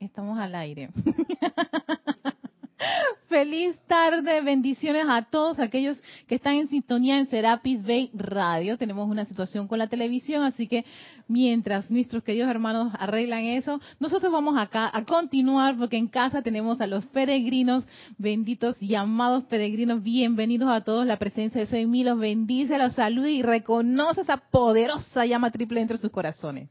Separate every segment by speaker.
Speaker 1: Estamos al aire. Feliz tarde, bendiciones a todos aquellos que están en sintonía en Serapis Bay Radio. Tenemos una situación con la televisión, así que mientras nuestros queridos hermanos arreglan eso, nosotros vamos acá a continuar porque en casa tenemos a los peregrinos, benditos y amados peregrinos, bienvenidos a todos. La presencia de Soy Mí los bendice, los saluda y reconoce esa poderosa llama triple entre sus corazones.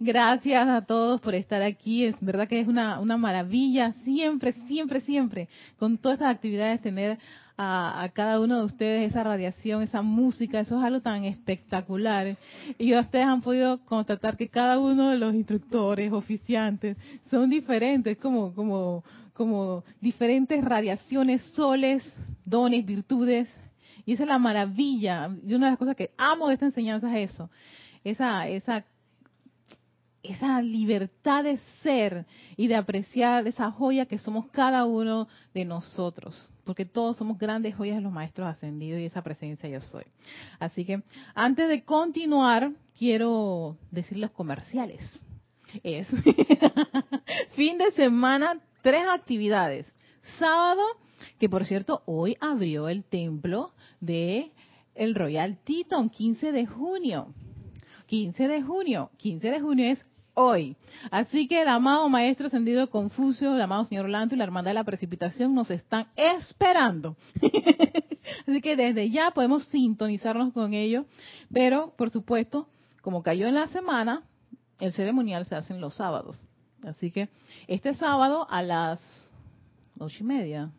Speaker 1: Gracias a todos por estar aquí. Es verdad que es una, una maravilla siempre, siempre, siempre, con todas estas actividades, tener a, cada uno de ustedes esa radiación, esa música, eso es algo tan espectacular. Y ustedes han podido constatar que cada uno de los instructores, oficiantes, son diferentes, como, como, como diferentes radiaciones, soles, dones, virtudes. Y esa es la maravilla. Y una de las cosas que amo de esta enseñanza es eso. Esa, esa esa libertad de ser y de apreciar esa joya que somos cada uno de nosotros, porque todos somos grandes joyas de los maestros ascendidos y esa presencia yo soy. Así que antes de continuar, quiero decir los comerciales. Es fin de semana, tres actividades. Sábado, que por cierto, hoy abrió el templo de el Royal Teton, 15 de junio. 15 de junio. 15 de junio es hoy. Así que el amado Maestro Ascendido Confucio, el amado Señor Lanto y la Hermandad de la Precipitación nos están esperando. Así que desde ya podemos sintonizarnos con ellos. Pero, por supuesto, como cayó en la semana, el ceremonial se hace en los sábados. Así que este sábado a las ocho y media,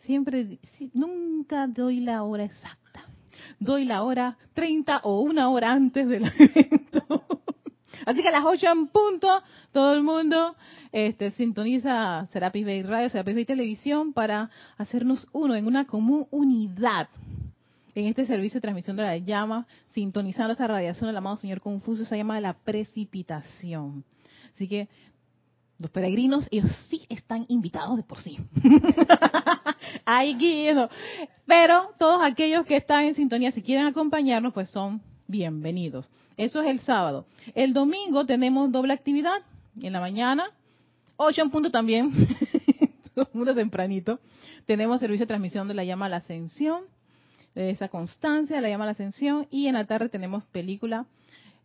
Speaker 1: siempre, nunca doy la hora exacta. Doy la hora treinta o una hora antes del evento. Así que a las 8 en punto, todo el mundo este, sintoniza Serapis Bay Radio, Serapis Bay Televisión para hacernos uno en una común unidad en este servicio de transmisión de la llama, sintonizando esa radiación del amado Señor Confucio, esa llama de la precipitación. Así que los peregrinos, ellos sí están invitados de por sí. Ay, Guido. Pero todos aquellos que están en sintonía, si quieren acompañarnos, pues son bienvenidos. Eso es el sábado. El domingo tenemos doble actividad. En la mañana, 8 en punto también, todo el mundo tempranito. Tenemos servicio de transmisión de la llama a la ascensión, de esa constancia, la llama a la ascensión. Y en la tarde tenemos película,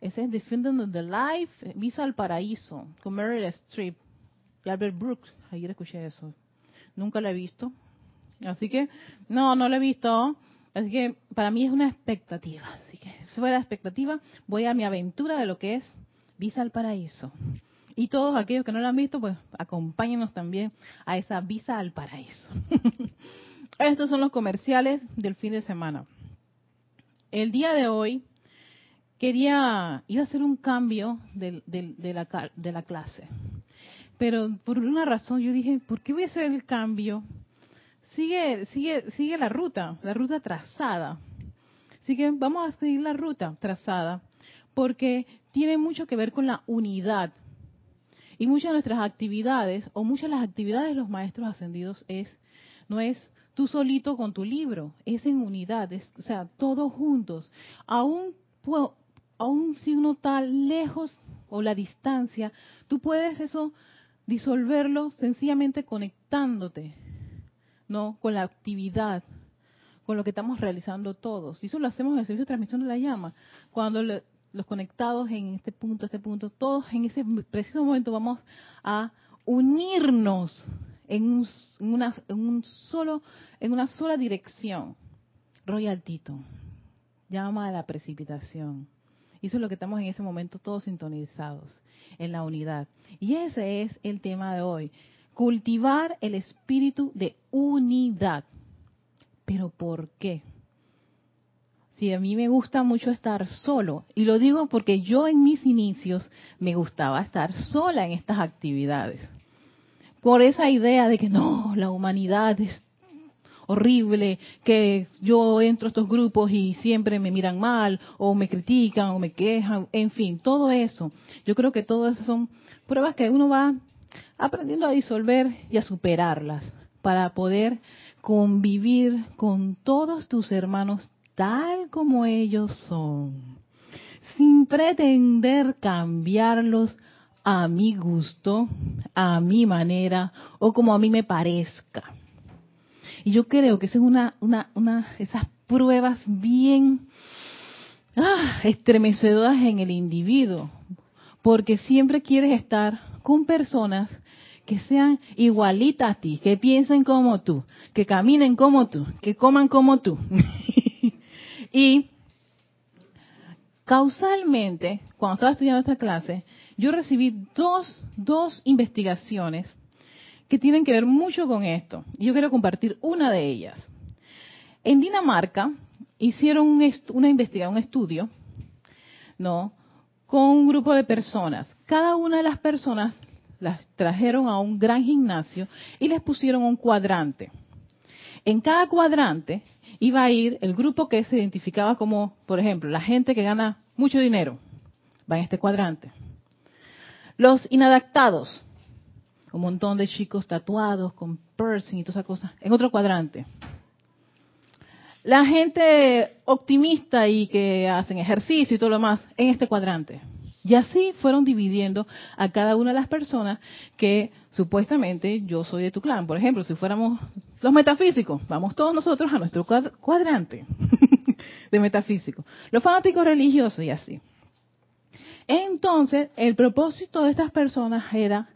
Speaker 1: ese es Defending the Life, Visa al Paraíso, con Meryl Streep y Albert Brooks. Ayer escuché eso. Nunca la he visto. Así que, no, no la he visto. Así que para mí es una expectativa. Así que fuera expectativa, voy a mi aventura de lo que es Visa al Paraíso. Y todos aquellos que no lo han visto, pues acompáñenos también a esa Visa al Paraíso. Estos son los comerciales del fin de semana. El día de hoy quería, iba a hacer un cambio de, de, la, de la clase. Pero por una razón yo dije, ¿por qué voy a hacer el cambio? Sigue, sigue, sigue la ruta, la ruta trazada. Así que vamos a seguir la ruta trazada, porque tiene mucho que ver con la unidad. Y muchas de nuestras actividades, o muchas de las actividades de los maestros ascendidos, es, no es tú solito con tu libro, es en unidad, es, o sea, todos juntos. Aún, aún si uno está lejos o la distancia, tú puedes eso disolverlo sencillamente conectándote no con la actividad, con lo que estamos realizando todos. Y eso lo hacemos en el servicio de transmisión de la llama. Cuando los conectados en este punto, este punto, todos en ese preciso momento vamos a unirnos en, una, en un solo, en una sola dirección. Royal Tito, llama a la precipitación. Y eso es lo que estamos en ese momento todos sintonizados, en la unidad. Y ese es el tema de hoy cultivar el espíritu de unidad. Pero ¿por qué? Si a mí me gusta mucho estar solo, y lo digo porque yo en mis inicios me gustaba estar sola en estas actividades. Por esa idea de que no, la humanidad es horrible, que yo entro a estos grupos y siempre me miran mal, o me critican, o me quejan, en fin, todo eso. Yo creo que todo eso son pruebas que uno va aprendiendo a disolver y a superarlas para poder convivir con todos tus hermanos tal como ellos son. sin pretender cambiarlos a mi gusto, a mi manera o como a mí me parezca. Y yo creo que esa es una, una, una esas pruebas bien ah, estremecedoras en el individuo, porque siempre quieres estar con personas que sean igualitas a ti, que piensen como tú, que caminen como tú, que coman como tú. y causalmente, cuando estaba estudiando esta clase, yo recibí dos, dos investigaciones que tienen que ver mucho con esto. Y yo quiero compartir una de ellas. En Dinamarca hicieron una investigación, un estudio, ¿no? Con un grupo de personas. Cada una de las personas las trajeron a un gran gimnasio y les pusieron un cuadrante. En cada cuadrante iba a ir el grupo que se identificaba como, por ejemplo, la gente que gana mucho dinero, va en este cuadrante. Los inadaptados, un montón de chicos tatuados con piercing y todas esas cosas, en otro cuadrante. La gente optimista y que hacen ejercicio y todo lo demás, en este cuadrante. Y así fueron dividiendo a cada una de las personas que supuestamente yo soy de tu clan. Por ejemplo, si fuéramos los metafísicos, vamos todos nosotros a nuestro cuadrante de metafísicos. Los fanáticos religiosos y así. Entonces, el propósito de estas personas era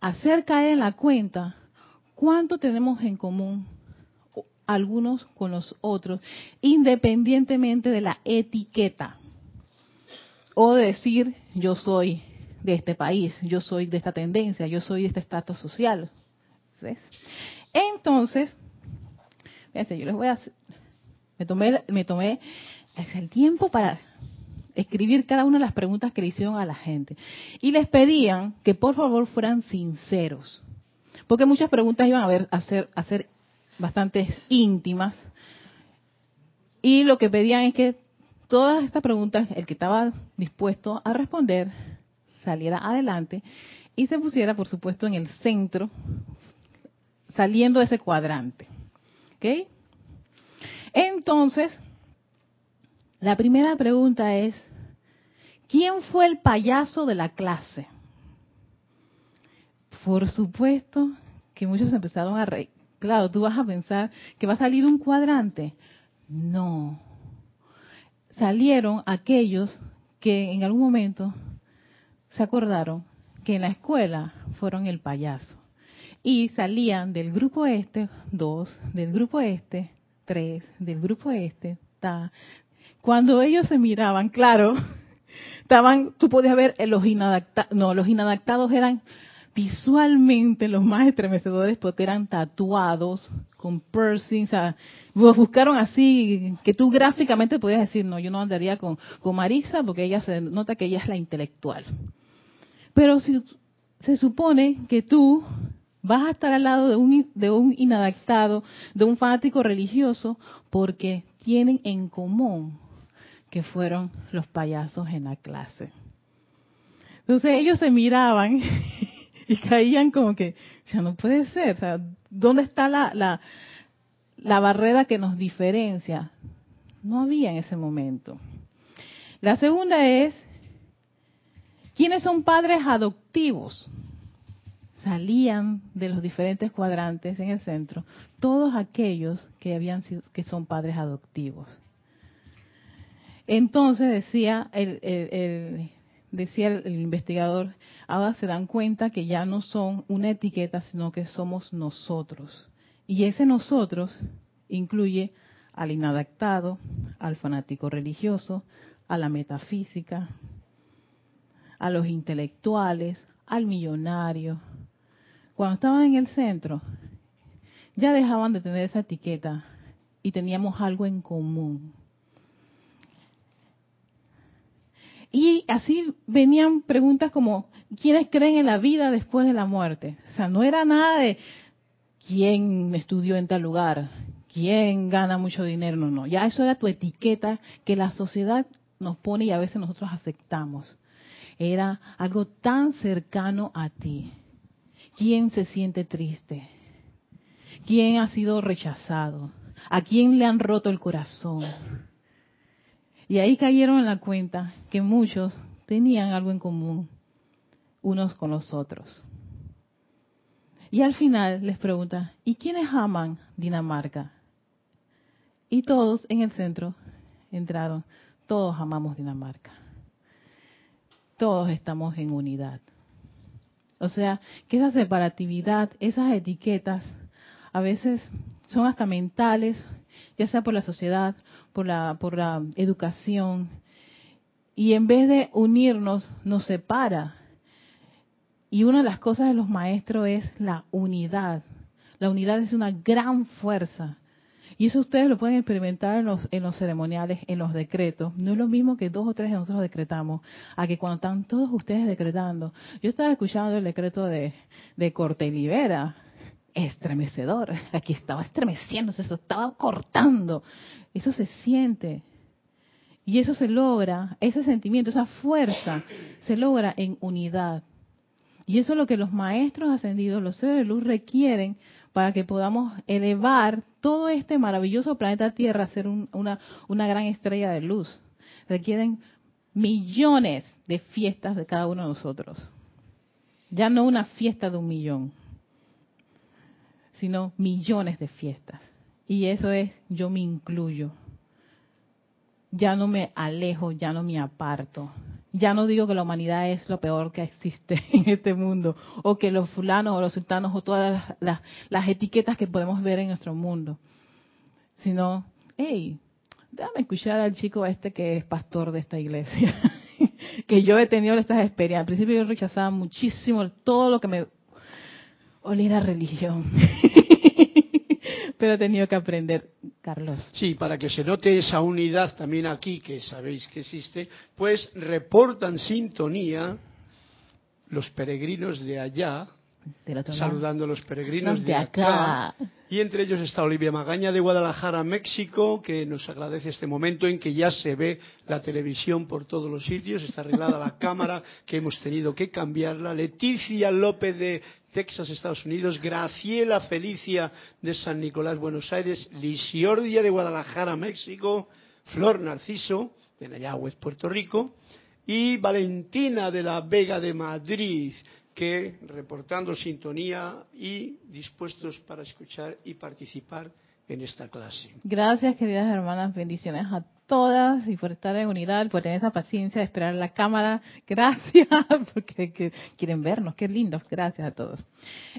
Speaker 1: hacer caer en la cuenta cuánto tenemos en común algunos con los otros, independientemente de la etiqueta o decir yo soy de este país, yo soy de esta tendencia, yo soy de este estatus social. Entonces, fíjense, yo les voy a me tomé me tomé el tiempo para escribir cada una de las preguntas que le hicieron a la gente. Y les pedían que por favor fueran sinceros, porque muchas preguntas iban a, ver, a ser a ser bastante íntimas. Y lo que pedían es que todas estas preguntas, el que estaba dispuesto a responder saliera adelante y se pusiera, por supuesto, en el centro, saliendo de ese cuadrante. ¿Ok? Entonces, la primera pregunta es, ¿quién fue el payaso de la clase? Por supuesto que muchos empezaron a reír. Claro, tú vas a pensar que va a salir un cuadrante. No, salieron aquellos que en algún momento se acordaron que en la escuela fueron el payaso. Y salían del grupo este, dos, del grupo este, tres, del grupo este, ta. Cuando ellos se miraban, claro, estaban, tú podías ver los inadaptados, no, los inadaptados eran visualmente los más estremecedores porque eran tatuados con piercings, o sea, buscaron así que tú gráficamente podías decir, no, yo no andaría con, con Marisa porque ella se nota que ella es la intelectual. Pero si se supone que tú vas a estar al lado de un, de un inadaptado, de un fanático religioso, porque tienen en común que fueron los payasos en la clase. Entonces ellos se miraban y caían como que, o sea, no puede ser, o sea, ¿dónde está la, la, la barrera que nos diferencia? No había en ese momento. La segunda es, ¿quiénes son padres adoptivos? Salían de los diferentes cuadrantes en el centro todos aquellos que habían sido, que son padres adoptivos. Entonces decía el, el, decía el, investigador, ahora se dan cuenta que ya no son una etiqueta, sino que somos nosotros. Y ese nosotros incluye al inadaptado, al fanático religioso, a la metafísica, a los intelectuales, al millonario. Cuando estaban en el centro, ya dejaban de tener esa etiqueta y teníamos algo en común. Y así venían preguntas como, ¿quiénes creen en la vida después de la muerte? O sea, no era nada de quién estudió en tal lugar, quién gana mucho dinero, no, no. Ya eso era tu etiqueta que la sociedad nos pone y a veces nosotros aceptamos. Era algo tan cercano a ti. ¿Quién se siente triste? ¿Quién ha sido rechazado? ¿A quién le han roto el corazón? Y ahí cayeron en la cuenta que muchos tenían algo en común unos con los otros. Y al final les pregunta, ¿y quiénes aman Dinamarca? Y todos en el centro entraron, todos amamos Dinamarca. Todos estamos en unidad. O sea, que esa separatividad, esas etiquetas, a veces son hasta mentales, ya sea por la sociedad, por la, por la educación, y en vez de unirnos, nos separa. Y una de las cosas de los maestros es la unidad. La unidad es una gran fuerza. Y eso ustedes lo pueden experimentar en los, en los ceremoniales, en los decretos. No es lo mismo que dos o tres de nosotros decretamos, a que cuando están todos ustedes decretando. Yo estaba escuchando el decreto de, de Corte y Libera, estremecedor. Aquí estaba estremeciéndose, eso estaba cortando. Eso se siente. Y eso se logra, ese sentimiento, esa fuerza, se logra en unidad. Y eso es lo que los maestros ascendidos, los seres de luz requieren para que podamos elevar todo este maravilloso planeta Tierra a ser una, una gran estrella de luz. Requieren millones de fiestas de cada uno de nosotros. Ya no una fiesta de un millón, sino millones de fiestas. Y eso es, yo me incluyo ya no me alejo, ya no me aparto. Ya no digo que la humanidad es lo peor que existe en este mundo, o que los fulanos o los sultanos o todas las, etiquetas que podemos ver en nuestro mundo, sino, hey, déjame escuchar al chico este que es pastor de esta iglesia, que yo he tenido estas experiencias. Al principio yo rechazaba muchísimo todo lo que me a religión. pero he tenido que aprender, Carlos.
Speaker 2: Sí, para que se note esa unidad también aquí, que sabéis que existe, pues reportan sintonía los peregrinos de allá, saludando a los peregrinos de, acá. Y entre ellos está Olivia Magaña de Guadalajara, México, que nos agradece este momento en que ya se ve la televisión por todos los sitios, está arreglada la cámara, que hemos tenido que cambiarla. Leticia López de Texas, Estados Unidos, Graciela Felicia de San Nicolás, Buenos Aires, Lisiordia de Guadalajara, México, Flor Narciso de Nayagüez, Puerto Rico, y Valentina de la Vega de Madrid, que reportando sintonía y dispuestos para escuchar y participar en esta clase.
Speaker 1: Gracias, queridas hermanas, bendiciones a todas y por estar en unidad, por tener esa paciencia de esperar la cámara. Gracias, porque quieren vernos, qué lindo. Gracias a todos.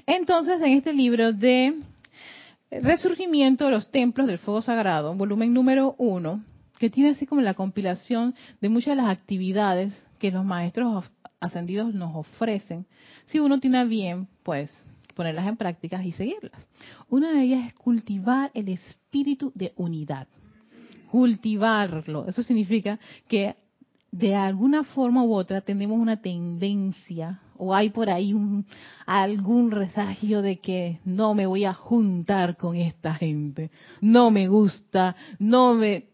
Speaker 1: Entonces, en este libro de Resurgimiento de los Templos del Fuego Sagrado, volumen número uno, que tiene así como la compilación de muchas de las actividades que los maestros ascendidos nos ofrecen, si uno tiene bien, pues ponerlas en práctica y seguirlas. Una de ellas es cultivar el espíritu de unidad. Cultivarlo. Eso significa que de alguna forma u otra tenemos una tendencia o hay por ahí un, algún resagio de que no me voy a juntar con esta gente, no me gusta, no me,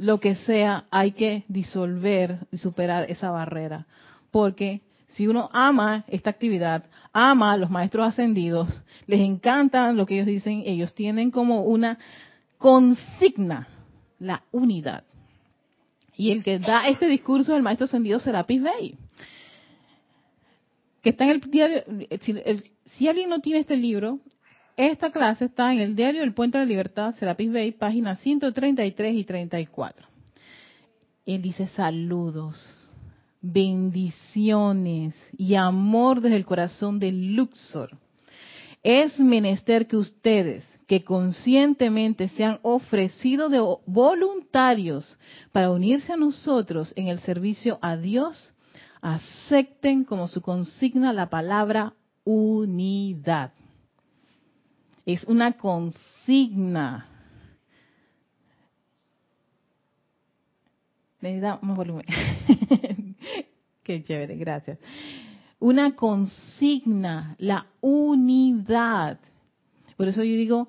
Speaker 1: lo que sea, hay que disolver y superar esa barrera porque si uno ama esta actividad, ama a los maestros ascendidos, les encanta lo que ellos dicen, ellos tienen como una consigna, la unidad. Y el que da este discurso es el maestro ascendido Serapis Bey, que está en el diario, si, alguien no tiene este libro, esta clase está en el diario El Puente de la Libertad, Serapis Bey, páginas 133 y 34. Él dice saludos bendiciones y amor desde el corazón del Luxor. Es menester que ustedes, que conscientemente se han ofrecido de voluntarios para unirse a nosotros en el servicio a Dios, acepten como su consigna la palabra unidad. Es una consigna. Necesita más volumen. Qué chévere, gracias. Una consigna, la unidad. Por eso yo digo,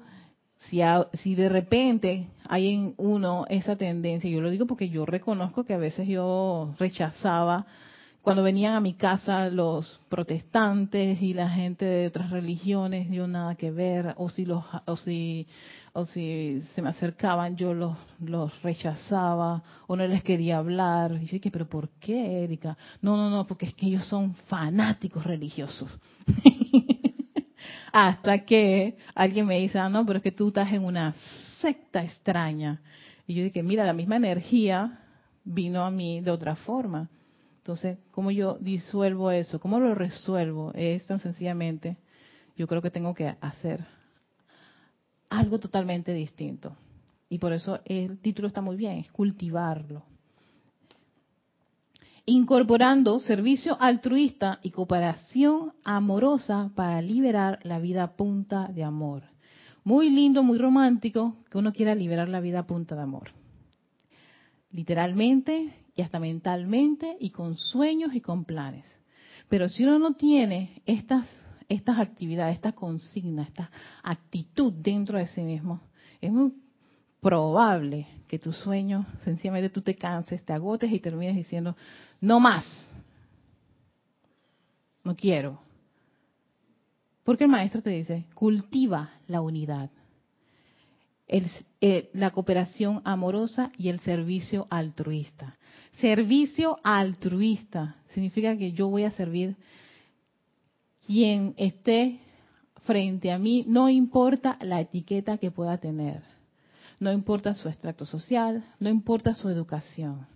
Speaker 1: si, si de repente hay en uno esa tendencia, yo lo digo porque yo reconozco que a veces yo rechazaba cuando venían a mi casa los protestantes y la gente de otras religiones, yo nada que ver, o si los, o si, o si se me acercaban, yo los, rechazaba, o no les quería hablar. Y yo dije, pero ¿por qué, Erika? No, no, no, porque es que ellos son fanáticos religiosos. Hasta que alguien me dice, ah, no, pero es que tú estás en una secta extraña. Y yo dije, mira, la misma energía vino a mí de otra forma. Entonces, ¿cómo yo disuelvo eso? ¿Cómo lo resuelvo? Es tan sencillamente, yo creo que tengo que hacer algo totalmente distinto. Y por eso el título está muy bien, es cultivarlo. Incorporando servicio altruista y cooperación amorosa para liberar la vida punta de amor. Muy lindo, muy romántico que uno quiera liberar la vida punta de amor. Literalmente, y hasta mentalmente y con sueños y con planes. Pero si uno no tiene estas, estas actividades, esta consigna, esta actitud dentro de sí mismo, es muy probable que tu sueño, sencillamente tú te canses, te agotes y termines diciendo, no más, no quiero. Porque el maestro te dice, cultiva la unidad, eh, la cooperación amorosa y el servicio altruista. Servicio altruista significa que yo voy a servir quien esté frente a mí, no importa la etiqueta que pueda tener, no importa su extracto social, no importa su educación,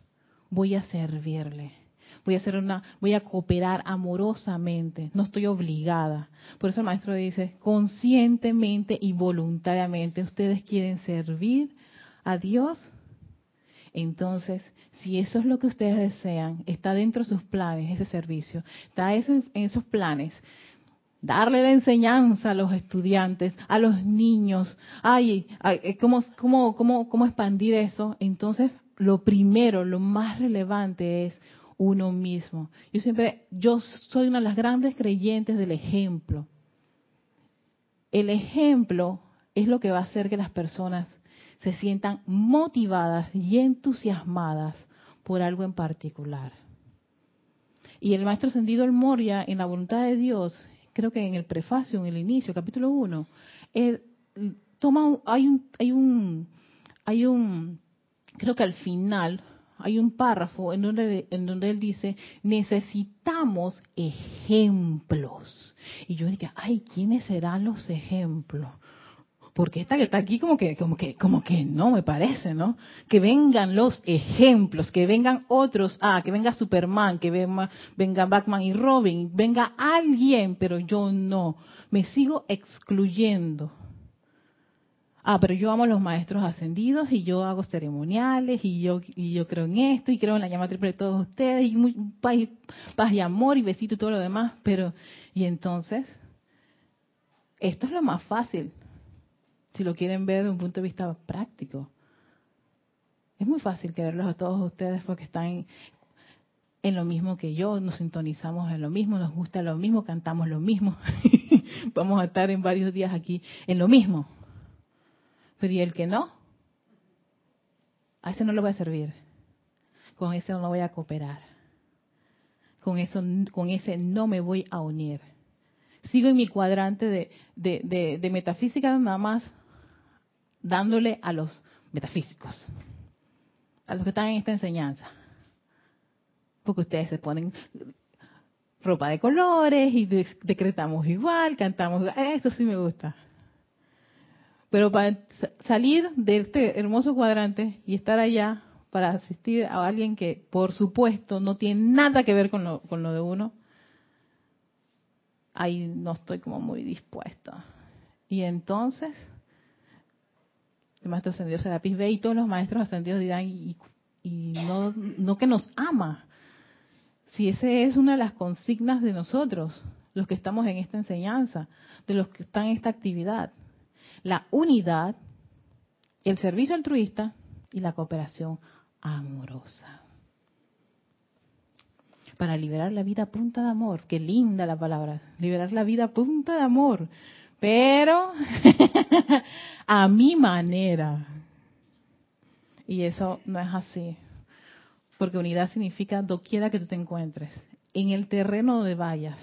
Speaker 1: voy a servirle. Voy a una, voy a cooperar amorosamente, no estoy obligada. Por eso el maestro dice, conscientemente y voluntariamente ustedes quieren servir a Dios, entonces si eso es lo que ustedes desean, está dentro de sus planes ese servicio, está en esos planes, darle la enseñanza a los estudiantes, a los niños, ay, eh, ¿cómo, cómo, cómo, cómo expandir eso? Entonces, lo primero, lo más relevante es uno mismo. Yo siempre, yo soy una de las grandes creyentes del ejemplo. El ejemplo es lo que va a hacer que las personas se sientan motivadas y entusiasmadas por algo en particular. Y el maestro Sendido el Moria, en la voluntad de Dios, creo que en el prefacio, en el inicio, capítulo 1, toma, hay un, hay un, hay un, creo que al final, hay un párrafo en donde, en donde él dice, necesitamos ejemplos. Y yo dije, ay, ¿quiénes serán los ejemplos? porque esta que está aquí como que, como que, como que no me parece, ¿no? Que vengan los ejemplos, que vengan otros, ah, que venga Superman, que venga, venga Batman y Robin, venga alguien, pero yo no, me sigo excluyendo. Ah, pero yo amo los maestros ascendidos y yo hago ceremoniales y yo y yo creo en esto y creo en la llama triple de todos ustedes y muy, paz y amor y besito y todo lo demás, pero y entonces esto es lo más fácil si lo quieren ver desde un punto de vista práctico. Es muy fácil quererlos a todos ustedes porque están en, lo mismo que yo, nos sintonizamos en lo mismo, nos gusta lo mismo, cantamos lo mismo. Vamos a estar en varios días aquí en lo mismo. ¿Y el que no? A ese no lo voy a servir. Con ese no voy a cooperar. Con, eso, con ese no me voy a unir. Sigo en mi cuadrante de, de, metafísica nada más dándole a los metafísicos, a los que están en esta enseñanza. Porque ustedes se ponen ropa de colores y decretamos igual, cantamos igual. Esto sí me gusta. Pero para salir de este hermoso cuadrante y estar allá para asistir a alguien que, por supuesto, no tiene nada que ver con lo, con lo de uno, ahí no estoy como muy dispuesta. Y entonces, el maestro ascendido Serapis ve y todos los maestros ascendidos dirán, y, no, no que nos ama. Si esa es una de las consignas de nosotros, los que estamos en esta enseñanza, de los que están en esta actividad. La unidad, el servicio altruista y la cooperación amorosa. Para liberar la vida a punta de amor. Qué linda la palabra. Liberar la vida a punta de amor pero a mi manera. Y eso no es así. Porque unidad significa doquiera que tú te encuentres, en el terreno donde vayas,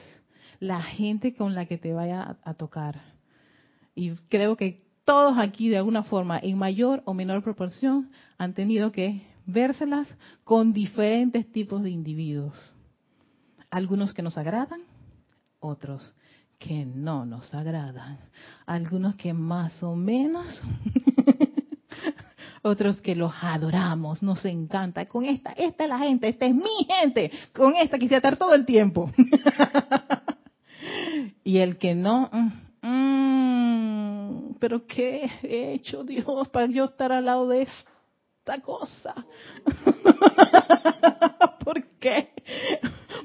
Speaker 1: la gente con la que te vaya a, tocar. Y creo que todos aquí de alguna forma, en mayor o menor proporción, han tenido que vérselas con diferentes tipos de individuos. Algunos que nos agradan, otros que no nos agradan, algunos que más o menos, otros que los adoramos, nos encanta. Con esta, esta es la gente, esta es mi gente, con esta quisiera estar todo el tiempo. y el que no, mm, pero ¿qué he hecho Dios para yo estar al lado de esta cosa? ¿Por qué?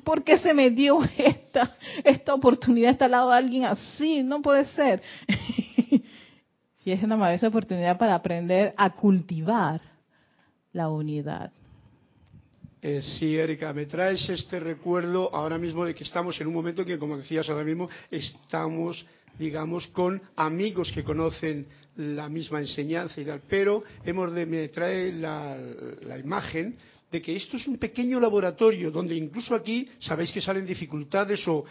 Speaker 1: ¿Por qué se me dio esta, esta oportunidad estar al lado de alguien así? No puede ser. y es una maravillosa oportunidad para aprender a cultivar la unidad.
Speaker 2: Eh, sí, Erika, me traes este recuerdo ahora mismo de que estamos en un momento en que, como decías ahora mismo, estamos, digamos, con amigos que conocen la misma enseñanza y tal, pero hemos de, me trae la, la imagen de que esto es un pequeño laboratorio donde incluso aquí sabéis que salen dificultades o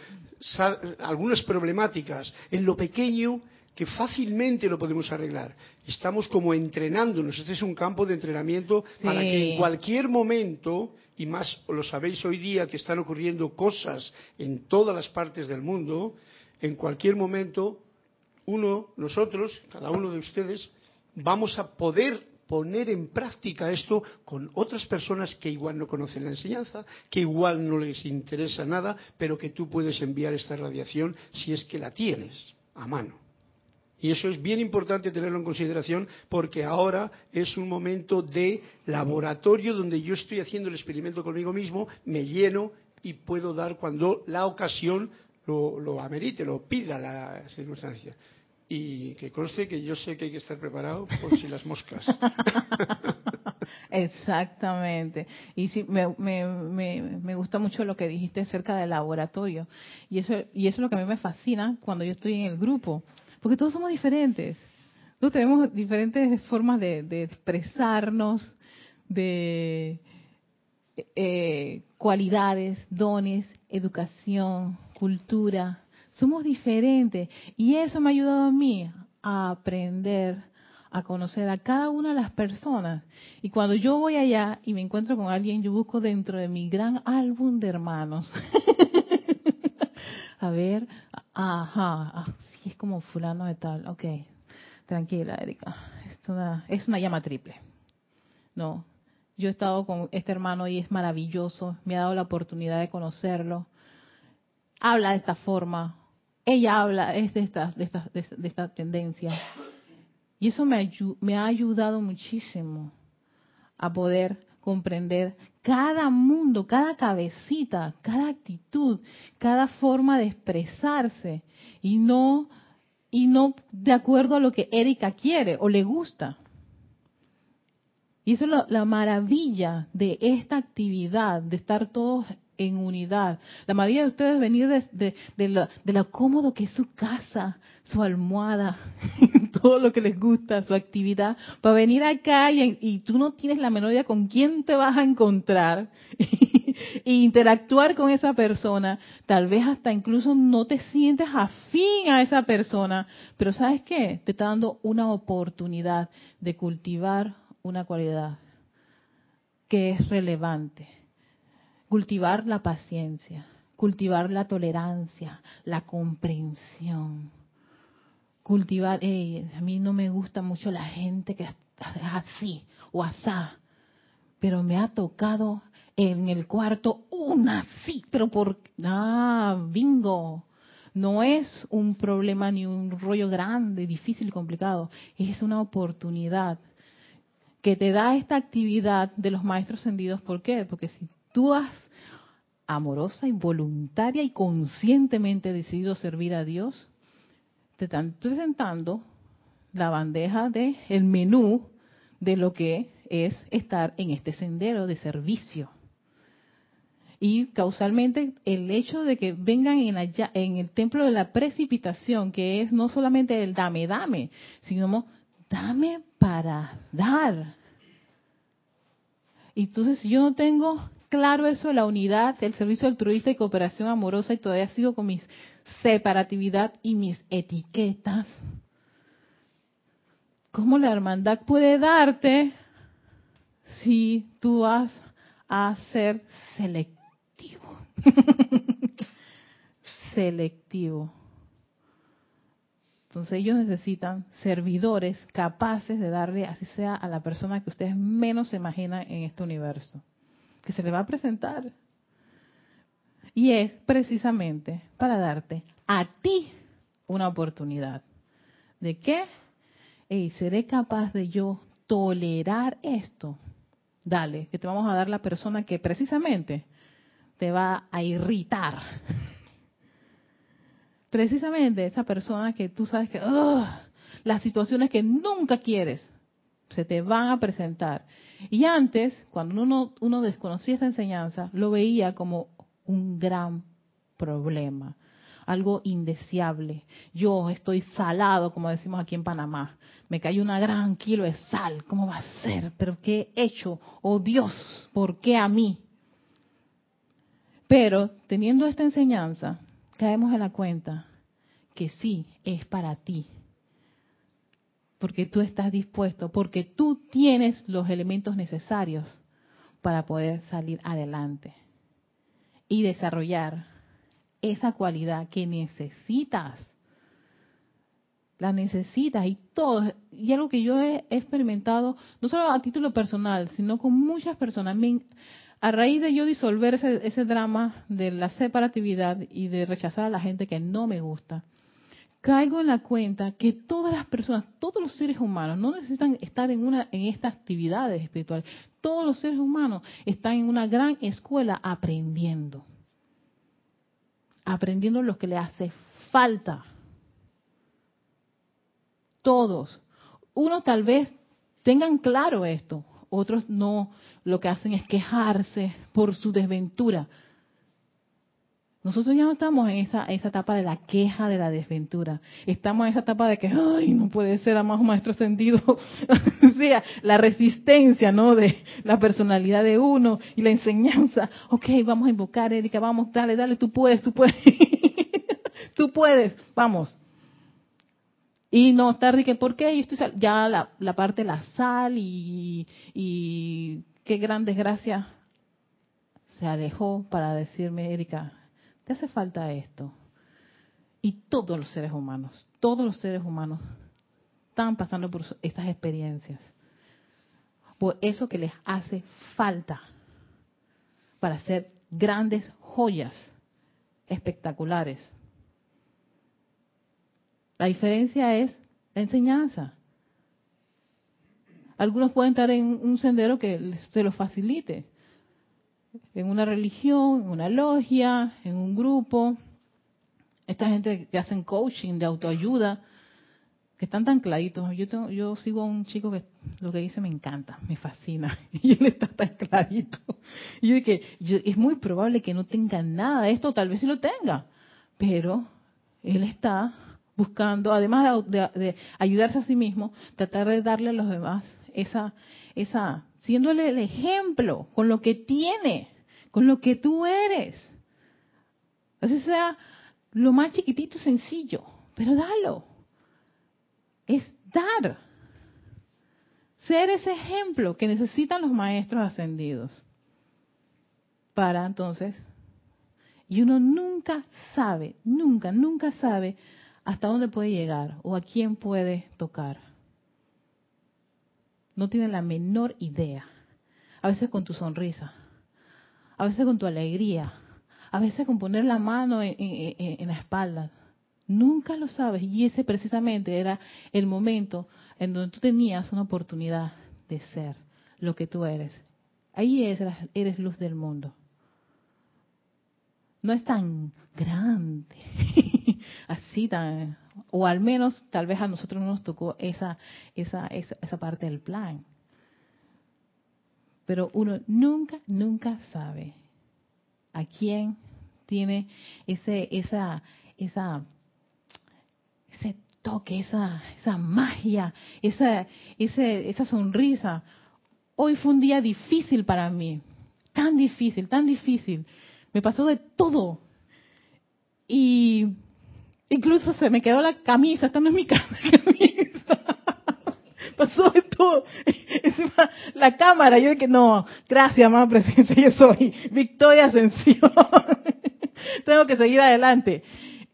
Speaker 2: algunas problemáticas en lo pequeño que fácilmente lo podemos arreglar. Estamos como entrenándonos. Este es un campo de entrenamiento para que en cualquier momento, y más lo sabéis hoy día que están ocurriendo cosas en todas las partes del mundo, en cualquier momento, uno, nosotros, cada uno de ustedes, vamos a poder poner en práctica esto con otras personas que igual no conocen la enseñanza, que igual no les interesa nada, pero que tú puedes enviar esta radiación si es que la tienes a mano. Y eso es bien importante tenerlo en consideración porque ahora es un momento de laboratorio donde yo estoy haciendo el experimento conmigo mismo, me lleno y puedo dar cuando la ocasión lo, lo amerite, lo pida la circunstancia y que conste que yo sé que hay que estar preparado por si las moscas.
Speaker 1: Exactamente. Y sí, me, me, me, gusta mucho lo que dijiste acerca del laboratorio. Y eso, y eso es lo que a mí me fascina cuando yo estoy en el grupo. Porque todos somos diferentes. Todos tenemos diferentes formas de, de expresarnos, de eh, cualidades, dones, educación, cultura somos diferentes y eso me ha ayudado a mí a aprender a conocer a cada una de las personas. Y cuando yo voy allá y me encuentro con alguien, yo busco dentro de mi gran álbum de hermanos. a ver, ajá, así es como fulano de tal. Ok, tranquila, Erika. Es una, es una llama triple. No, yo he estado con este hermano y es maravilloso. Me ha dado la oportunidad de conocerlo. Habla de esta forma, ella habla es de esta, de esta, de esta tendencia. Y eso me, me ha ayudado muchísimo a poder comprender cada mundo, cada cabecita, cada actitud, cada forma de expresarse y no y no de acuerdo a lo que Erika quiere o le gusta. Y eso es la maravilla de esta actividad, de estar todos en unidad. La mayoría de ustedes venir de, de, lo, cómodo que es su casa, su almohada, todo lo que les gusta, su actividad, para venir acá y, tú no tienes la menor idea con quién te vas a encontrar e interactuar con esa persona. Tal vez hasta incluso no te sientes afín a esa persona, pero ¿sabes qué? Te está dando una oportunidad de cultivar una cualidad que es relevante cultivar la paciencia, cultivar la tolerancia, la comprensión, cultivar, a mí no me gusta mucho la gente que es así o asá, pero me ha tocado en el cuarto una sí, pero por, ah, bingo, no es un problema ni un rollo grande, difícil complicado, es una oportunidad que te da esta actividad de los maestros ascendidos. ¿Por qué? Porque si has amorosa y voluntaria y conscientemente decidido servir a Dios, te están presentando la bandeja de el menú de lo que es estar en este sendero de servicio. Y causalmente el hecho de que vengan en, en el templo de la precipitación, que es no solamente el dame, dame, sino dame para dar. Entonces, si yo no tengo claro eso de la unidad, el servicio altruista y cooperación amorosa y todavía sigo con mis separatividad y mis etiquetas. ¿Cómo la hermandad puede darte si tú vas a ser selectivo? selectivo. Entonces ellos necesitan servidores capaces de darle, así sea, a la persona que ustedes menos se imaginan en este universo, que se le va a presentar. Y es precisamente para darte a ti una oportunidad. ¿De qué? Y ¿seré capaz de yo tolerar esto? Dale, que te vamos a dar la persona que precisamente te va a irritar precisamente esa persona que tú sabes que las situaciones que nunca quieres se te van a presentar. Y antes, cuando uno, uno desconocía esa enseñanza, lo veía como un gran problema, algo indeseable. Yo estoy salado, como decimos aquí en Panamá. Me cayó una gran kilo de sal. ¿Cómo va a ser? ¿Pero qué he hecho? Oh Dios, ¿por qué a mí? Pero teniendo esta enseñanza, caemos en la cuenta que sí es para ti. Porque tú estás dispuesto, porque tú tienes los elementos necesarios para poder salir adelante y desarrollar esa cualidad que necesitas. La necesitas y todo. Y algo que yo he experimentado, no solo a título personal, sino con muchas personas a raíz de yo disolver ese, drama de la separatividad y de rechazar a la gente que no me gusta, caigo en la cuenta que todas las personas, todos los seres humanos, no necesitan estar en una en estas actividades espirituales. Todos los seres humanos están en una gran escuela aprendiendo. Aprendiendo lo que le hace falta. Todos. Uno tal vez tengan claro esto, otros no, lo que hacen es quejarse por su desventura. Nosotros ya no estamos en esa, esa etapa de la queja de la desventura. Estamos en esa etapa de que, ay, no puede ser a más maestro ascendido. o sea, la resistencia, ¿no? De la personalidad de uno y la enseñanza. Ok, vamos a invocar, Erika, vamos, dale, dale, tú puedes, tú puedes. tú puedes, vamos. Y no estar que, ¿por qué? Y estoy ya la, la, parte de la sal y, y qué gran desgracia se alejó para decirme, Erika, te hace falta esto. Y todos los seres humanos, todos los seres humanos están pasando por estas experiencias. Por eso que les hace falta para hacer grandes joyas espectaculares la diferencia es la enseñanza. Algunos pueden estar en un sendero que se los facilite, en una religión, en una logia, en un grupo. Esta gente que hacen coaching de autoayuda, que están tan claritos. Yo, yo sigo a un chico que lo que dice me encanta, me fascina, y él está tan clarito. Y yo dije, es muy probable que no tenga nada de esto, tal vez sí lo tenga, pero él está buscando, además de, ayudarse a sí mismo, tratar de darle a los demás esa, esa, siéndole el ejemplo con lo que tiene, con lo que tú eres. Así sea lo más chiquitito, sencillo, pero dalo. Es dar. Ser ese ejemplo que necesitan los maestros ascendidos. Para entonces, y uno nunca sabe, nunca, nunca sabe hasta dónde puede llegar o a quién puede tocar. No tiene la menor idea. A veces con tu sonrisa, a veces con tu alegría, a veces con poner la mano en, la espalda. Nunca lo sabes y ese precisamente era el momento en donde tú tenías una oportunidad de ser lo que tú eres. Ahí eres luz del mundo. No es tan grande así tan, o al menos tal vez a nosotros no nos tocó esa, esa, esa, esa parte del plan. Pero uno nunca, nunca sabe a quién tiene ese, esa, esa, ese toque, esa, esa magia, esa, esa sonrisa. Hoy fue un día difícil para mí. tan difícil, tan difícil. Me pasó de todo. Y incluso se me quedó la camisa, estando en mi camisa. Pasó de. Encima, la cámara, yo dije, no, gracias, amada presencia, yo soy Victoria Ascensión. Tengo que seguir adelante.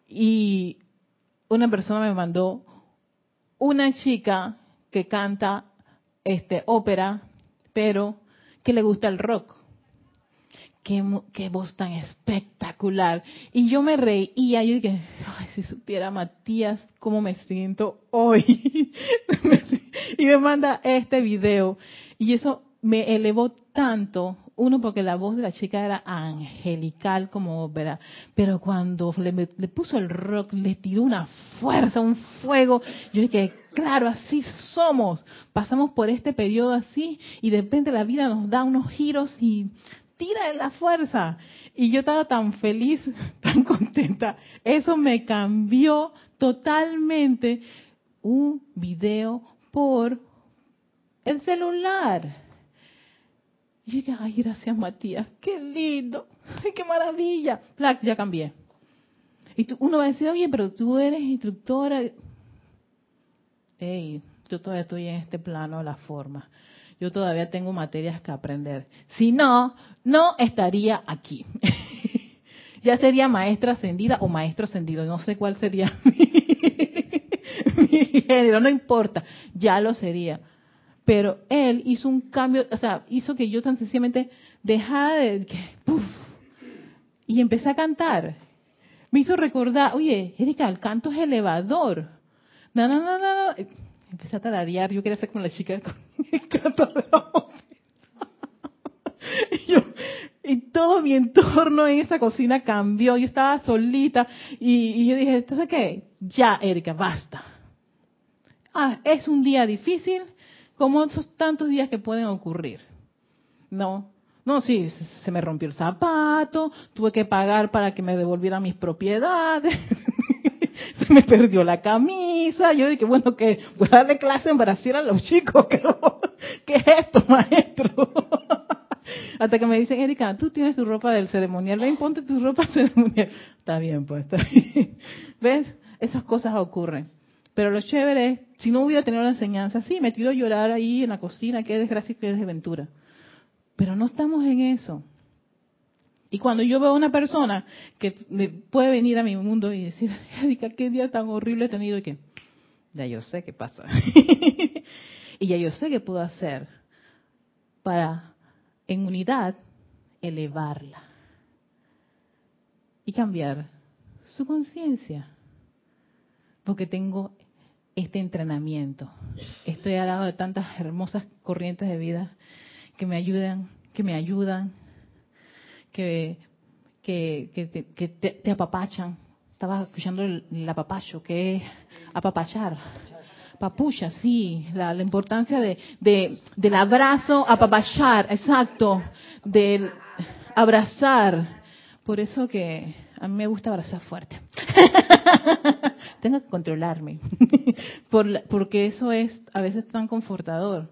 Speaker 1: Y una persona me mandó una chica que canta este ópera, pero que le gusta el rock. Qué, voz tan espectacular. Y yo me reía, yo dije, ay, si supiera Matías cómo me siento hoy. y me manda este video. Y eso me elevó tanto, uno porque la voz de la chica era angelical como ópera, pero cuando le, le, puso el rock, le tiró una fuerza, un fuego, yo dije, claro, así somos, pasamos por este periodo así y de repente la vida nos da unos giros y tira de la fuerza. Y yo estaba tan feliz, tan contenta. Eso me cambió totalmente un video por el celular. Y dije, ay, gracias Matías, qué lindo, qué maravilla. ya cambié. Y uno va a decir, oye, pero tú eres instructora. Hey, yo todavía estoy en este plano de la forma yo todavía tengo materias que aprender. Si no, no estaría aquí. ya sería maestra ascendida o maestro ascendido, no sé cuál sería mi, género, no importa, ya lo sería. Pero él hizo un cambio, o sea, hizo que yo tan sencillamente dejara de... y empecé a cantar. Me hizo recordar, oye, Erika, el canto es elevador. No, no, no, no, empecé a tararear, yo quería ser como la chica con el canto de y, yo, y todo mi entorno en esa cocina cambió, yo estaba solita y, yo dije, ¿entonces qué? Ya, Erika, basta. Ah, es un día difícil, como esos tantos días que pueden ocurrir. No, no, sí, se me rompió el zapato, tuve que pagar para que me devolvieran mis propiedades. se me perdió la camisa, yo dije, bueno, que voy a darle clase en Brasil a los chicos, ¿qué, es esto, maestro? Hasta que me dicen, Erika, tú tienes tu ropa del ceremonial, ven, ponte tu ropa ceremonial. Está bien, pues, está bien. ¿Ves? Esas cosas ocurren. Pero lo chévere es, si no hubiera tenido la enseñanza, sí, metido a llorar ahí en la cocina, qué desgracia, qué desventura. Pero no estamos en eso. Y cuando yo veo a una persona que me puede venir a mi mundo y decir, qué día tan horrible he tenido, y que ya yo sé qué pasa. y ya yo sé qué puedo hacer para, en unidad, elevarla y cambiar su conciencia. Porque tengo este entrenamiento. Estoy al lado de tantas hermosas corrientes de vida que me ayudan, que me ayudan que, que, que, te, apapachan. Estaba escuchando el, apapacho, que es apapachar. Papucha, sí, la, la importancia de, de, del abrazo, apapachar, exacto, del abrazar. Por eso que a mí me gusta abrazar fuerte. Tengo que controlarme, Por, porque eso es a veces tan confortador.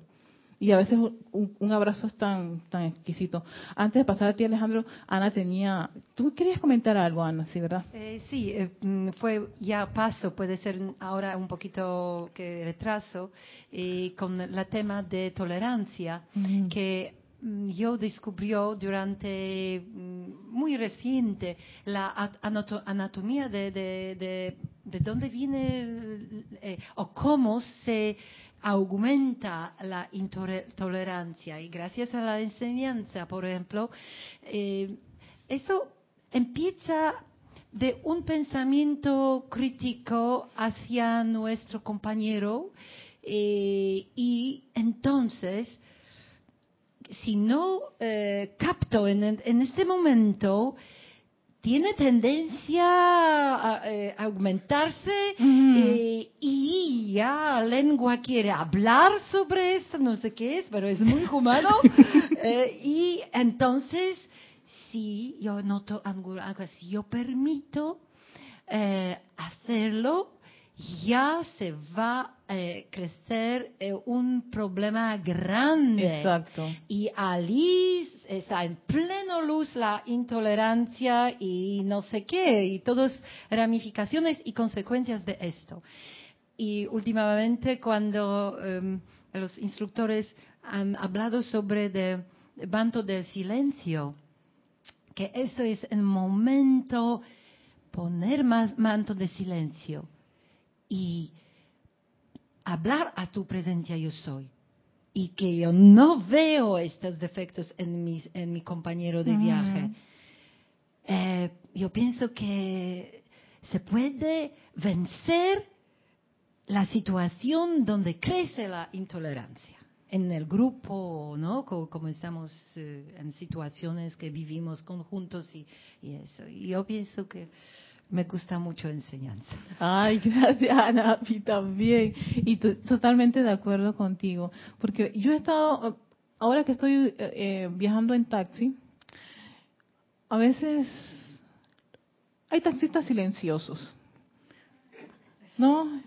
Speaker 1: Y a veces un, abrazo es tan, tan exquisito. Antes de pasar a ti, Alejandro, Ana tenía... ¿Tú querías comentar algo, Ana? Sí, ¿verdad?
Speaker 3: Eh, sí, eh, mm, fue ya paso, puede ser ahora un poquito que retraso, eh, con el tema de tolerancia, que mm, yo descubrió durante mm, muy reciente la anatomía de, de, de, de dónde viene o cómo se aumenta la intolerancia y gracias a la enseñanza, por ejemplo, eh, eso empieza de un pensamiento crítico hacia nuestro compañero eh, y entonces si no eh, capto en, en este momento tiene tendencia a, eh, aumentarse eh, y ya la lengua quiere hablar sobre esto, no sé qué es, pero es muy humano. Eh, y entonces, si yo noto algo así, yo permito hacerlo, ya se va a eh, crecer eh, un problema grande.
Speaker 1: Exacto.
Speaker 3: Y allí está en pleno luz la intolerancia y no sé qué, y todas ramificaciones y consecuencias de esto. Y últimamente cuando em, los instructores han hablado sobre el manto del silencio, que esto es el momento poner más manto de silencio y hablar a tu presencia yo soy. Y que yo no veo estos defectos en mi, en mi compañero de viaje. Eh, yo pienso que se puede vencer la situación donde crece la intolerancia en el grupo, ¿no? Como, estamos eh, en situaciones que vivimos conjuntos y, y, eso. Y yo pienso que me gusta mucho enseñanza.
Speaker 1: Ay, gracias, Ana, a mí también. Y totalmente de acuerdo contigo. Porque yo he estado, ahora que estoy eh, eh, viajando en taxi, a veces hay taxistas silenciosos. ¿No?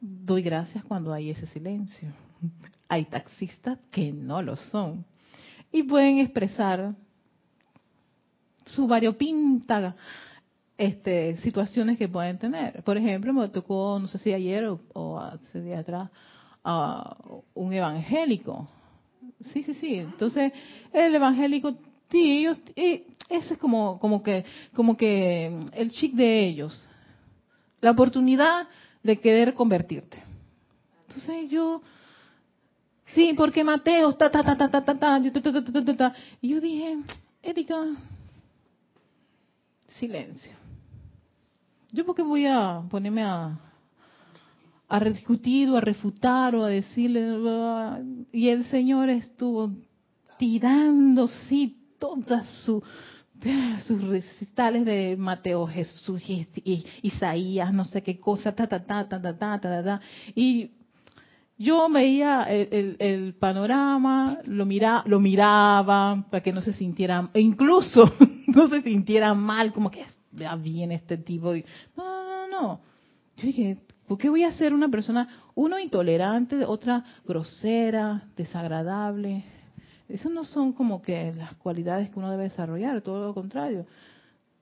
Speaker 1: Doy gracias cuando hay ese silencio. Hay taxistas que no lo son. Y pueden expresar su variopinta este, situaciones que pueden tener. Por ejemplo, me tocó, no sé si ayer o, hace día atrás, a un evangélico. Sí, sí, sí. Entonces, el evangélico, sí, ellos, ese es como, como que, como que el chic de ellos. La oportunidad de querer convertirte. Entonces yo, sí, porque Mateo, ta, ta, ta, ta, ta, ta, ta, ta, ta, ta, y yo dije, Erika, silencio yo porque voy a ponerme a, a rediscutir o a refutar o a decirle, y el Señor estuvo tirando, sí, todas sus recitales de Mateo, Jesús, Isaías, no sé qué cosa, ta, ta, ta, ta, ta, ta, ta, ta, y yo veía el, el, panorama, lo, mira, lo miraba para que no se sintiera, e incluso no se sintiera mal, como que bien este tipo. Y, no, no, no, Yo dije, ¿por qué voy a ser una persona, uno intolerante, otra grosera, desagradable? Esas no son como que las cualidades que uno debe desarrollar, todo lo contrario.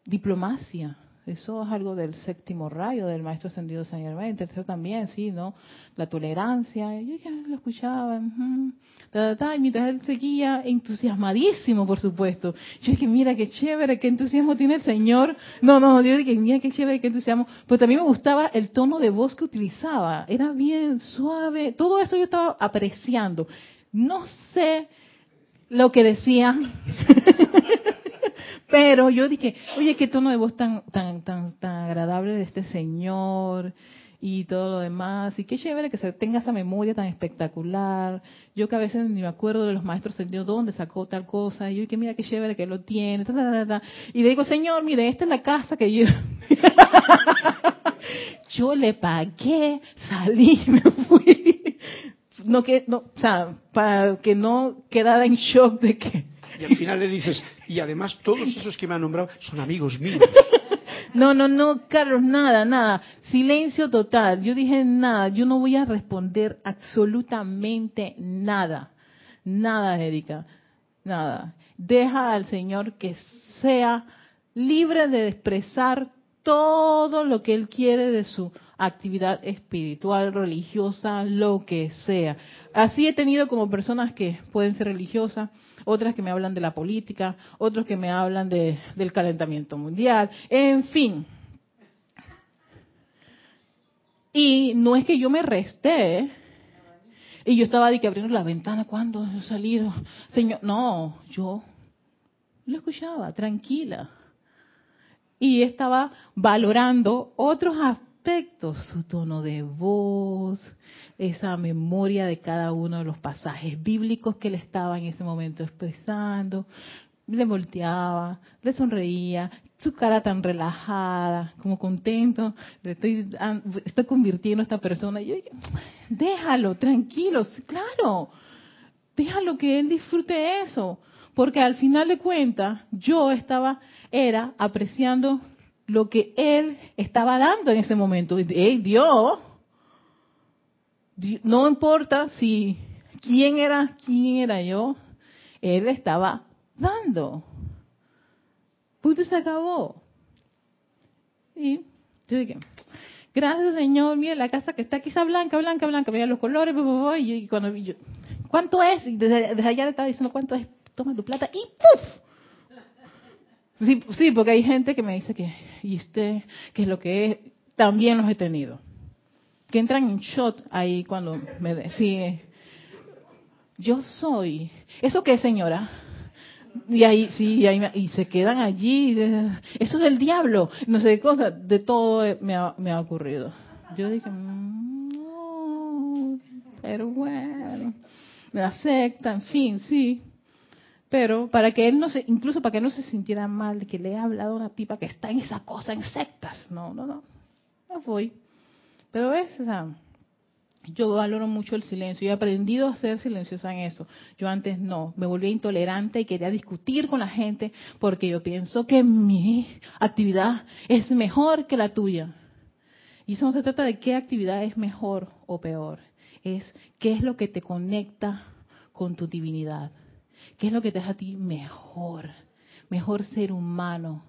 Speaker 1: Diplomacia, eso es algo del séptimo rayo del maestro ascendido San Germán. Tercero también, sí, ¿no? La tolerancia. Yo ya lo escuchaba. y mientras él seguía entusiasmadísimo, por supuesto. Yo dije, mira qué chévere, qué entusiasmo tiene el Señor. No, no, yo dije, mira qué chévere, qué entusiasmo. Pero también me gustaba el tono de voz que utilizaba. Era bien suave. Todo eso yo estaba apreciando. No sé lo que decía. Pero yo dije, oye, qué tono de voz tan, tan, tan, tan agradable de este señor y todo lo demás. Y qué chévere que se tenga esa memoria tan espectacular. Yo que a veces ni me acuerdo de los maestros Dios dónde sacó tal cosa. Y yo que mira qué chévere que lo tiene. y le digo, señor, mire, esta es la casa que yo... yo le pagué, salí, me fui. No que, no, o sea, para que no quedara en shock de que
Speaker 2: y al final le dices, y además todos esos que me han nombrado son amigos míos.
Speaker 1: No, no, no, Carlos, nada, nada. Silencio total. Yo dije nada, yo no voy a responder absolutamente nada. Nada, Erika. Nada. Deja al Señor que sea libre de expresar todo lo que Él quiere de su actividad espiritual, religiosa, lo que sea. Así he tenido como personas que pueden ser religiosas, otras que me hablan de la política, otros que me hablan de, del calentamiento mundial, en fin. Y no es que yo me resté, y yo estaba de que abriendo la ventana cuando salido, Señor, no, yo lo escuchaba, tranquila. Y estaba valorando otros aspectos, su tono de voz, esa memoria de cada uno de los pasajes bíblicos que él estaba en ese momento expresando. Le volteaba, le sonreía, su cara tan relajada, como contento, estoy, convirtiendo a esta persona. Y yo dije, déjalo, tranquilo, claro, déjalo que él disfrute eso. Porque al final de cuentas, yo estaba, era apreciando lo que él estaba dando en ese momento. Él dio, no importa si quién era, quién era yo, él estaba dando. Punto se acabó. Y yo dije, gracias Señor, mira la casa que está aquí, está blanca, blanca, blanca, mira los colores, y cuando yo, ¿cuánto es? Y desde, allá le estaba diciendo cuánto es, toma tu plata y ¡puf! Sí, sí, porque hay gente que me dice que, y usted, que es lo que es, también los he tenido. Que entran en shot ahí cuando me deciden, yo soy, ¿eso qué señora? Y ahí, sí, y, se quedan allí, eso es del diablo, no sé qué cosa, de todo me ha, me ha ocurrido. Yo dije, mm, no, pero bueno, me acepta, en fin, sí, pero para que él no se, incluso para que no se sintiera mal que le he hablado a una tipa que está en esa cosa, en sectas. No, no, no. No voy. Pero es, o yo valoro mucho el silencio y he aprendido a ser silenciosa en eso. Yo antes no, me volvía intolerante y quería discutir con la gente porque yo pienso que mi actividad es mejor que la tuya. Y eso no se trata de qué actividad es mejor o peor, es qué es lo que te conecta con tu divinidad. ¿Qué es lo que te hace a ti mejor? Mejor ser humano,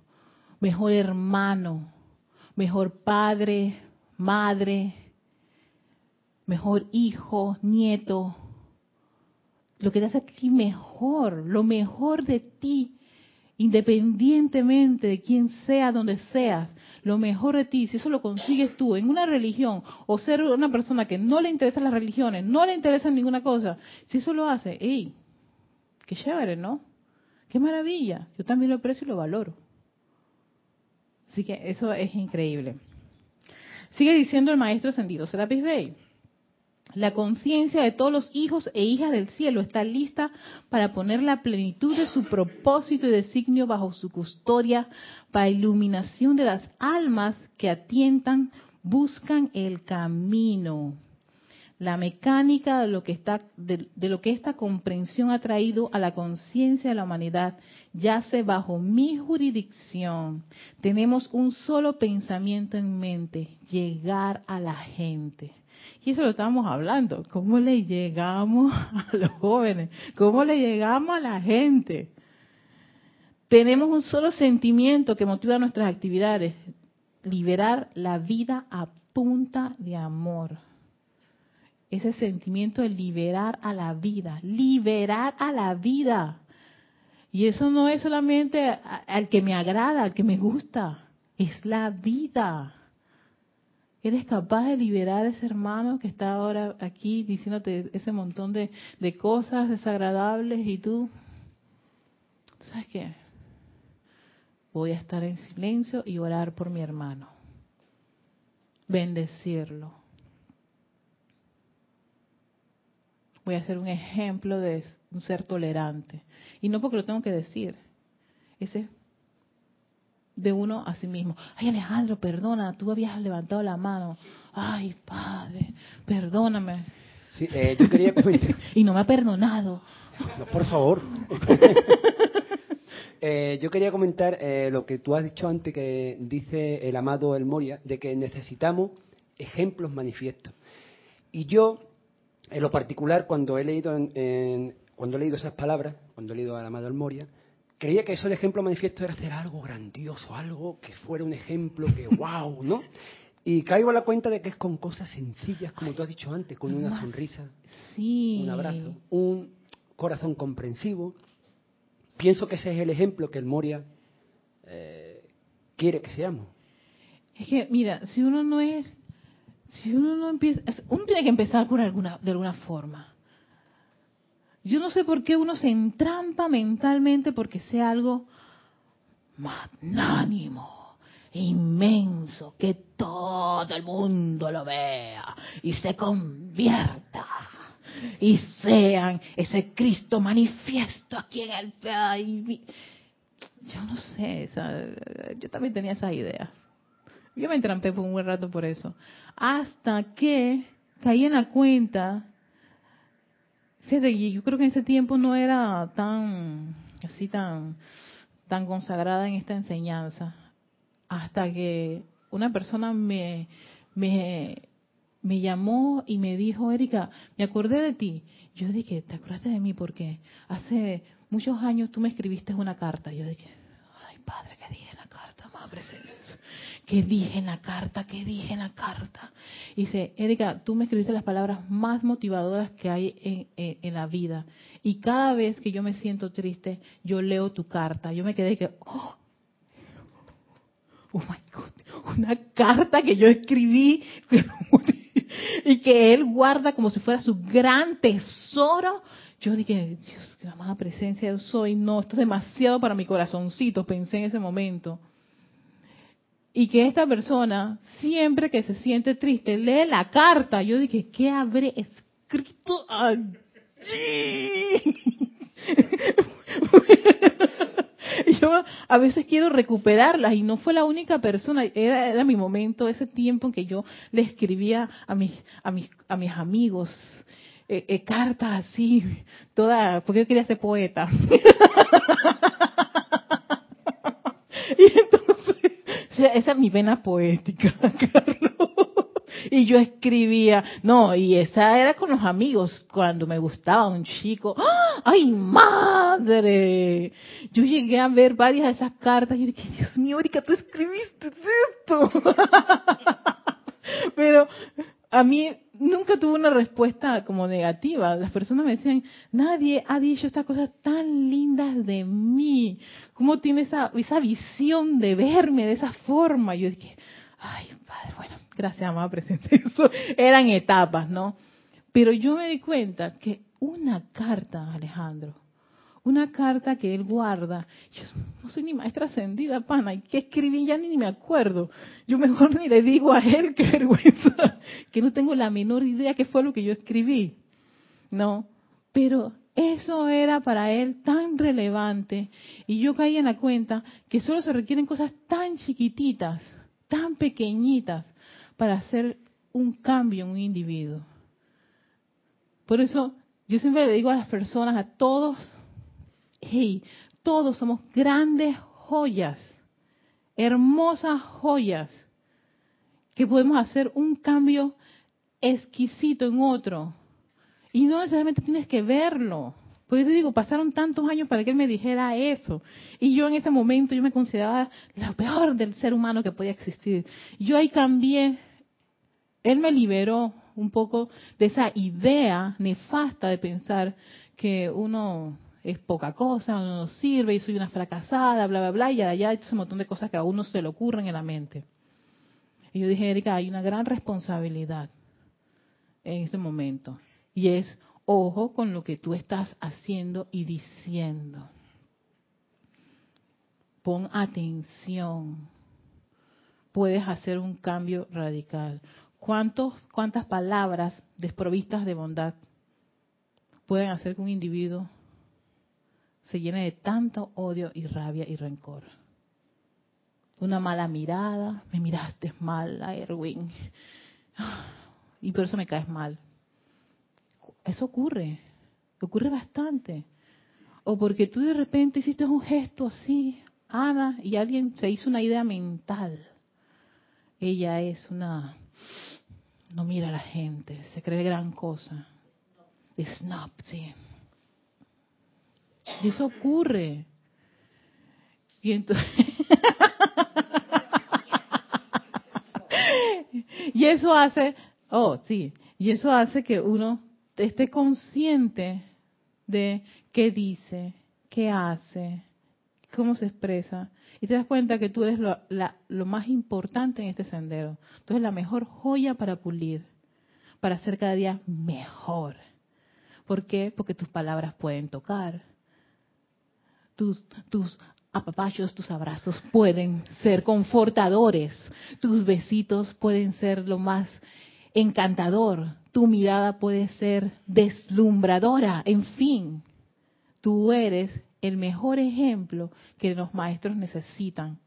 Speaker 1: mejor hermano, mejor padre, madre, mejor hijo, nieto. Lo que te hace a ti mejor, lo mejor de ti, independientemente de quién sea, donde seas, lo mejor de ti, si eso lo consigues tú en una religión o ser una persona que no le interesan las religiones, no le interesa ninguna cosa, si eso lo hace, ¡ey! Qué chévere, ¿no? Qué maravilla. Yo también lo aprecio y lo valoro. Así que eso es increíble. Sigue diciendo el maestro ascendido Serapis Bey. La conciencia de todos los hijos e hijas del cielo está lista para poner la plenitud de su propósito y designio bajo su custodia para iluminación de las almas que atientan, buscan el camino la mecánica de lo que está de, lo que esta comprensión ha traído a la conciencia de la humanidad yace bajo mi jurisdicción. Tenemos un solo pensamiento en mente, llegar a la gente. Y eso lo estamos hablando, ¿cómo le llegamos a los jóvenes? ¿Cómo le llegamos a la gente? Tenemos un solo sentimiento que motiva nuestras actividades, liberar la vida a punta de amor ese sentimiento de liberar a la vida, liberar a la vida. Y eso no es solamente al que me agrada, al que me gusta, es la vida. ¿Eres capaz de liberar a ese hermano que está ahora aquí diciéndote ese montón de, de cosas desagradables y tú, ¿sabes qué? Voy a estar en silencio y orar por mi hermano. Bendecirlo voy a ser un ejemplo de un ser tolerante. Y no porque lo tengo que decir, ese de uno a sí mismo. Ay Alejandro, perdona, tú habías levantado la mano. Ay Padre, perdóname.
Speaker 4: Sí, eh, yo quería
Speaker 1: y no me ha perdonado.
Speaker 4: No, por favor. eh, yo quería comentar eh, lo que tú has dicho antes, que dice el amado El Moria, de que necesitamos ejemplos manifiestos. Y yo en lo particular, cuando he leído en, cuando he leído esas palabras, cuando he leído a Amado Moria, creía que eso de ejemplo manifiesto era hacer algo grandioso, algo que fuera un ejemplo que wow, ¿no? Y caigo a la cuenta de que es con cosas sencillas, como tú has dicho antes, con una sonrisa, un abrazo, un corazón comprensivo. Pienso que ese es el ejemplo que el Moria eh, quiere que seamos.
Speaker 1: Es que, mira, si uno no es si uno no empieza, uno tiene que empezar por alguna, de alguna forma. Yo no sé por qué uno se entrampa mentalmente porque sea algo magnánimo, inmenso, que todo el mundo lo vea y se convierta y sean ese Cristo manifiesto aquí en el país. Yo no sé, yo también tenía esa idea. Yo me entrampé por un buen rato por eso. Hasta que caí en la cuenta, fíjate, yo creo que en ese tiempo no era tan, así tan, tan consagrada en esta enseñanza. hasta que una persona me, me, me llamó y me dijo, Erika, me acordé de ti. Yo dije, ¿te acordaste de mí? Porque hace muchos años tú me escribiste una carta. Yo dije, ay, padre, ¿qué dije en la carta? Madre, ¿qué dije en la carta? ¿Qué dije en la carta? Y dice, Erika, tú me escribiste las palabras más motivadoras que hay en, la vida. Y cada vez que yo me siento triste, yo leo tu carta. Yo me quedé que, oh, oh my God, una carta que yo escribí y que él guarda como si fuera su gran tesoro. Yo dije, Dios, qué amada presencia yo soy. No, esto es demasiado para mi corazoncito, pensé en ese momento. Y que esta persona, siempre que se siente triste, lee la carta. Yo dije, ¿qué habré escrito allí? yo a veces quiero recuperarlas y no fue la única persona, era, mi momento, ese tiempo en que yo le escribía a mis, a mis, a mis amigos eh, eh, cartas así, toda, porque yo quería ser poeta. y entonces, esa es mi vena poética, Carlos. Y yo escribía, no, y esa era con los amigos, cuando me gustaba un chico. ¡Ah! ¡Ay, madre! Yo llegué a ver varias de esas cartas y dije, Dios mío, Erika, tú escribiste esto. Pero a mí nunca tuve una respuesta como negativa. Las personas me decían, nadie ha dicho estas cosas tan lindas de mí. ¿Cómo tiene esa, esa visión de verme de esa forma? Yo dije, ay, padre, bueno, gracias, amada presencia. Eso eran etapas, ¿no? Pero yo me di cuenta que una carta, Alejandro, una carta que él guarda, yo no soy ni maestra ascendida, pana, y que escribí ya ni, me acuerdo. Yo mejor ni le digo a él qué vergüenza, que no tengo la menor idea qué fue lo que yo escribí. No, pero eso era para él tan relevante y yo caí en la cuenta que solo se requieren cosas tan chiquititas tan pequeñitas para hacer un cambio en un individuo. Por eso yo siempre le digo a las personas, a todos, hey, todos somos grandes joyas, hermosas joyas, que podemos hacer un cambio exquisito en otro. Y no necesariamente tienes que verlo. Porque te digo, pasaron tantos años para que él me dijera eso. Y yo en ese momento yo me consideraba lo peor del ser humano que podía existir. Yo ahí cambié. Él me liberó un poco de esa idea nefasta de pensar que uno es poca cosa, uno no sirve y soy una fracasada, bla, bla, bla, y allá hay un montón de cosas que a uno se le ocurren en la mente. Y yo dije, Erika, hay una gran responsabilidad en este momento. Y es ojo con lo que tú estás haciendo y diciendo. Pon atención. Puedes hacer un cambio radical. ¿Cuántos, ¿Cuántas palabras desprovistas de bondad pueden hacer que un individuo se llene de tanto odio y rabia y rencor? Una mala mirada, me miraste mal, Erwin, y por eso me caes mal. Eso ocurre, ocurre bastante. O porque tú de repente hiciste un gesto así, Ana, y alguien se hizo una idea mental. Ella es una... No mira a la gente, se cree gran cosa. Snob, sí. Y eso ocurre. Y entonces... y eso hace... Oh, sí. Y eso hace que uno esté consciente de qué dice, qué hace, cómo se expresa, y te das cuenta que tú eres lo, lo más importante en este sendero. Tú eres la mejor joya para pulir, para ser cada día mejor. ¿Por qué? Porque tus palabras pueden tocar. Tus, tus apapachos, tus abrazos pueden ser confortadores. Tus besitos pueden ser lo más encantador, tu mirada puede ser deslumbradora, en fin, tú eres el mejor ejemplo que los maestros necesitan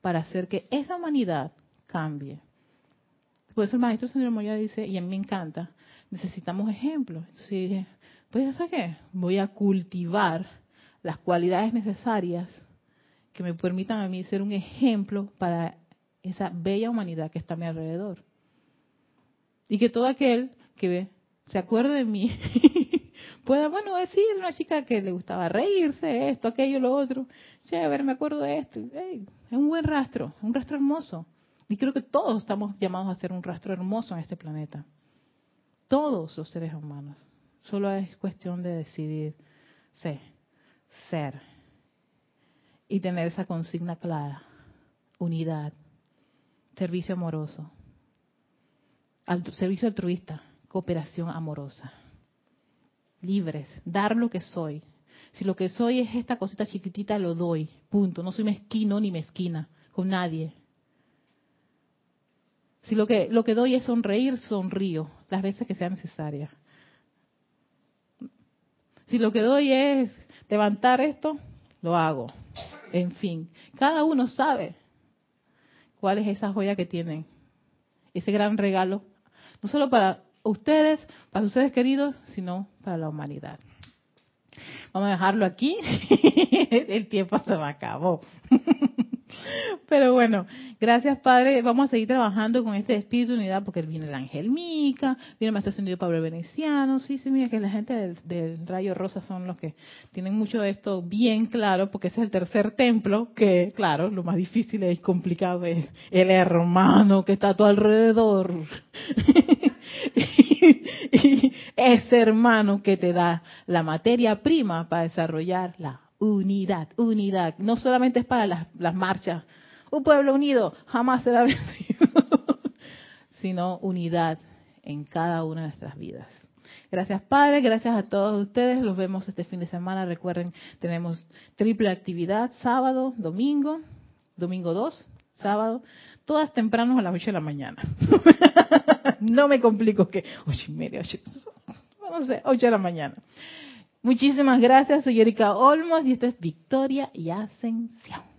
Speaker 1: para hacer que esa humanidad cambie. Por eso el maestro señor Moya dice, y a mí me encanta, necesitamos ejemplos. Entonces dije, pues ¿sabes qué? Voy a cultivar las cualidades necesarias que me permitan a mí ser un ejemplo para esa bella humanidad que está a mi alrededor. Y que todo aquel que ve, se acuerde de mí, pueda, bueno, decir una chica que le gustaba reírse, esto, aquello, lo otro. ver, me acuerdo de esto. es un buen rastro, un rastro hermoso. Y creo que todos estamos llamados a hacer un rastro hermoso en este planeta. Todos los seres humanos. Solo es cuestión de decidir ser, ser y tener esa consigna clara. Unidad, servicio amoroso, servicio altruista, cooperación amorosa. Libres, dar lo que soy. Si lo que soy es esta cosita chiquitita, lo doy. Punto. No soy mezquino ni mezquina con nadie. Si lo que, lo que doy es sonreír, sonrío las veces que sea necesaria. Si lo que doy es levantar esto, lo hago. En fin, cada uno sabe cuál es esa joya que tienen, ese gran regalo, no solo para ustedes, para sus seres queridos, sino para la humanidad. Vamos a dejarlo aquí. El tiempo se me acabó. Pero bueno, gracias Padre. Vamos a seguir trabajando con este espíritu de unidad porque viene el ángel Mica, viene el maestro ascendido Pablo Veneciano. Sí, sí, mira que la gente del, rayo rosa son los que tienen mucho de esto bien claro porque ese es el tercer templo que, claro, lo más difícil y complicado es el hermano que está a tu alrededor. y ese hermano que te da la materia prima para desarrollar la unidad, unidad. No solamente es para las, las marchas. Un pueblo unido jamás será vencido, sino unidad en cada una de nuestras vidas. Gracias Padre, gracias a todos ustedes. Los vemos este fin de semana. Recuerden, tenemos triple actividad, sábado, domingo, domingo 2, sábado, todas tempranos a las 8 de la mañana. no me complico que 8 y media, 8, no sé, 8 de la mañana. Muchísimas gracias, soy Erika Olmos y esto es Victoria y Ascensión.